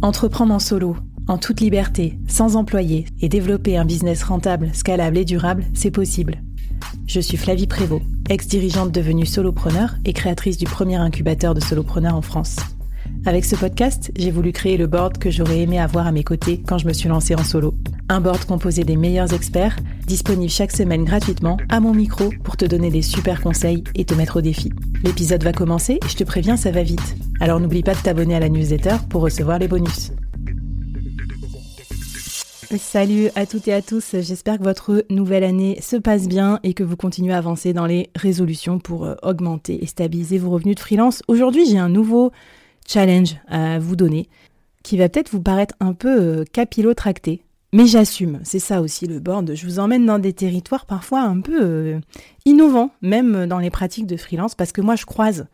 Entreprendre en solo, en toute liberté, sans employé et développer un business rentable, scalable et durable, c'est possible. Je suis Flavie Prévost, ex-dirigeante devenue solopreneur et créatrice du premier incubateur de solopreneurs en France. Avec ce podcast, j'ai voulu créer le board que j'aurais aimé avoir à mes côtés quand je me suis lancée en solo. Un board composé des meilleurs experts, disponible chaque semaine gratuitement à mon micro pour te donner des super conseils et te mettre au défi. L'épisode va commencer je te préviens, ça va vite. Alors n'oublie pas de t'abonner à la newsletter pour recevoir les bonus. Salut à toutes et à tous, j'espère que votre nouvelle année se passe bien et que vous continuez à avancer dans les résolutions pour euh, augmenter et stabiliser vos revenus de freelance. Aujourd'hui j'ai un nouveau challenge à vous donner qui va peut-être vous paraître un peu euh, capillotracté, mais j'assume, c'est ça aussi le board. Je vous emmène dans des territoires parfois un peu euh, innovants, même dans les pratiques de freelance, parce que moi je croise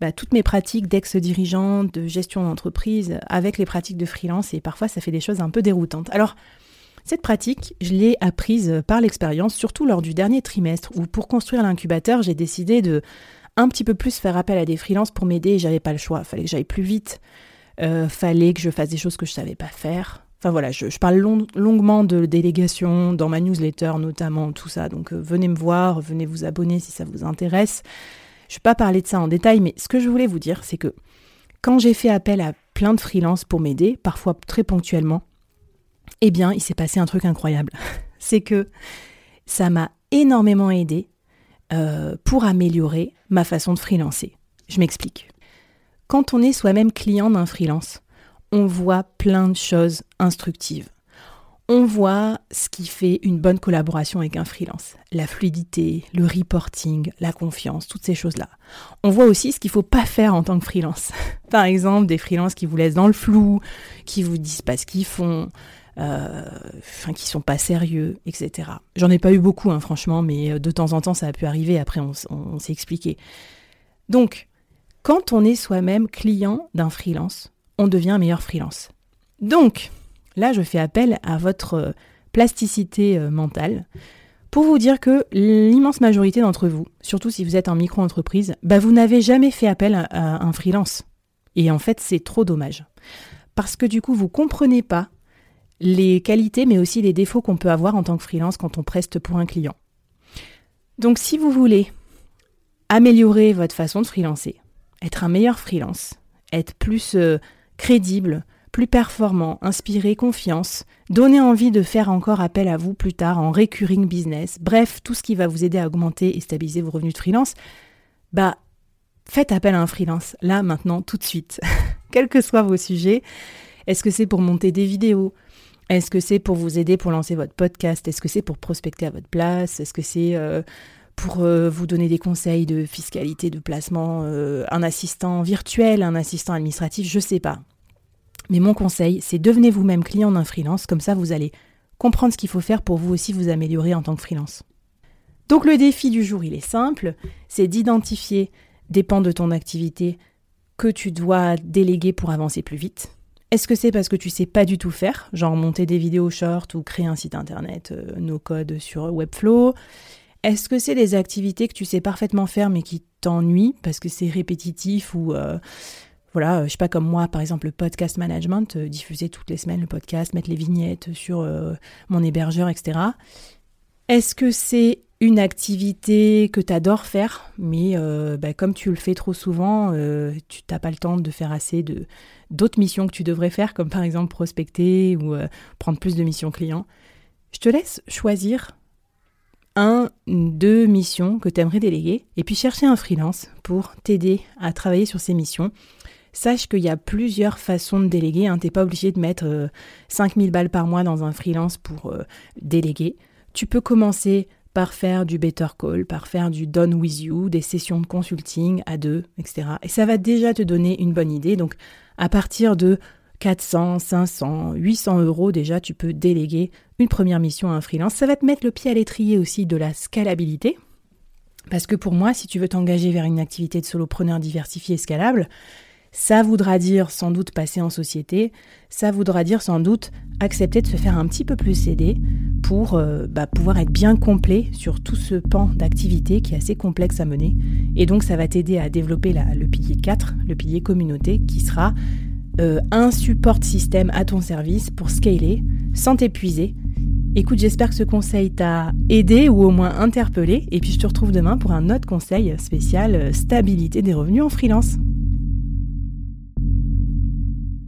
bah, toutes mes pratiques d'ex-dirigeante, de gestion d'entreprise avec les pratiques de freelance, et parfois ça fait des choses un peu déroutantes. Alors, cette pratique, je l'ai apprise par l'expérience, surtout lors du dernier trimestre, où pour construire l'incubateur, j'ai décidé de un petit peu plus faire appel à des freelances pour m'aider, j'avais pas le choix, fallait que j'aille plus vite, euh, fallait que je fasse des choses que je savais pas faire, Enfin voilà, je, parle longuement de délégation dans ma newsletter notamment, tout ça. Donc euh, venez me voir, venez vous abonner si ça vous intéresse. Je ne vais pas parler de ça en détail, mais ce que je voulais vous dire, c'est que quand j'ai fait appel à plein de freelances pour m'aider, parfois très ponctuellement, eh bien, il s'est passé un truc incroyable. c'est que ça m'a énormément aidé euh, pour améliorer ma façon de freelancer. Je m'explique. Quand on est soi-même client d'un freelance, on voit plein de choses instructives. On voit ce qui fait une bonne collaboration avec un freelance. La fluidité, le reporting, la confiance, toutes ces choses-là. On voit aussi ce qu'il ne faut pas faire en tant que freelance. Par exemple, des freelances qui vous laissent dans le flou, qui vous disent pas ce qu'ils font, enfin, qui sont pas sérieux, etc. J'en ai pas eu beaucoup, hein, franchement, mais euh, de temps en temps, ça a pu arriver. Après, on s'est expliqué. Donc, quand on est soi-même client d'un freelance, on devient meilleur freelance. Donc, là, je fais appel à votre euh, plasticité euh, mentale pour vous dire que l'immense majorité d'entre vous, surtout si vous êtes en micro-entreprise, bah vous n'avez jamais fait appel à, un freelance. Et en fait, c'est trop dommage. Parce que du coup, vous comprenez pas les qualités, mais aussi les défauts qu'on peut avoir en tant que freelance quand on preste pour un client. Donc, si vous voulez améliorer votre façon de freelancer, être un meilleur freelance, être plus euh, crédible, plus performant, inspiré confiance, donner envie de faire encore appel à vous plus tard en recurring business, bref, tout ce qui va vous aider à augmenter et stabiliser vos revenus de freelance, bah faites appel à un freelance, là, maintenant, tout de suite, quels que soient vos sujets. Est-ce que c'est pour monter des vidéos Est-ce que c'est pour vous aider pour lancer votre podcast? Est-ce que c'est pour prospecter à votre place? Est-ce que c'est euh, pour euh, vous donner des conseils de fiscalité, de placement, euh, un assistant virtuel, un assistant administratif, je sais pas. Mais mon conseil, c'est devenez vous-même client d'un freelance, comme ça vous allez comprendre ce qu'il faut faire pour vous aussi vous améliorer en tant que freelance. Donc le défi du jour, il est simple, c'est d'identifier pans de ton activité que tu dois déléguer pour avancer plus vite. Est-ce que c'est parce que tu sais pas du tout faire, genre monter des vidéos short ou créer un site internet euh, no code sur Webflow? Est-ce que c'est des activités que tu sais parfaitement faire mais qui t'ennuient parce que c'est répétitif ou euh, voilà, euh, je sais pas comme moi par exemple le podcast management, euh, diffuser toutes les semaines le podcast, mettre les vignettes sur mon hébergeur, etc. Est-ce que c'est une activité que tu adores faire, mais bah, comme tu le fais trop souvent, tu n'as pas le temps de faire assez de d'autres missions que tu devrais faire, comme par exemple prospecter ou prendre plus de missions clients. Je te laisse choisir un, deux missions que tu aimerais déléguer, et puis chercher un freelance pour t'aider à travailler sur ces missions. Sache qu'il y a plusieurs façons de déléguer. Hein. Tu n'es pas obligé de mettre 5000 euh, balles par mois dans un freelance pour euh, déléguer. Tu peux commencer par faire du better call, par faire du done with you, des sessions de consulting à deux, etc. Et ça va déjà te donner une bonne idée. Donc, à partir de 400, 500, 800 euros, déjà tu peux déléguer une première mission à un freelance. Ça va te mettre le pied à l'étrier aussi de la scalabilité. Parce que pour moi, si tu veux t'engager vers une activité de solopreneur diversifiée et scalable, ça voudra dire sans doute passer en société, ça voudra dire sans doute accepter de se faire un petit peu plus aider pour euh, bah, pouvoir être bien complet sur tout ce pan d'activité qui est assez complexe à mener. Et donc ça va t'aider à développer le pilier 4, le pilier communauté, qui sera euh, un support système à ton service pour scaler sans t'épuiser. Écoute, j'espère que ce conseil t'a aidé ou au moins interpellé. Et puis je te retrouve demain pour un autre conseil spécial euh, stabilité des revenus en freelance.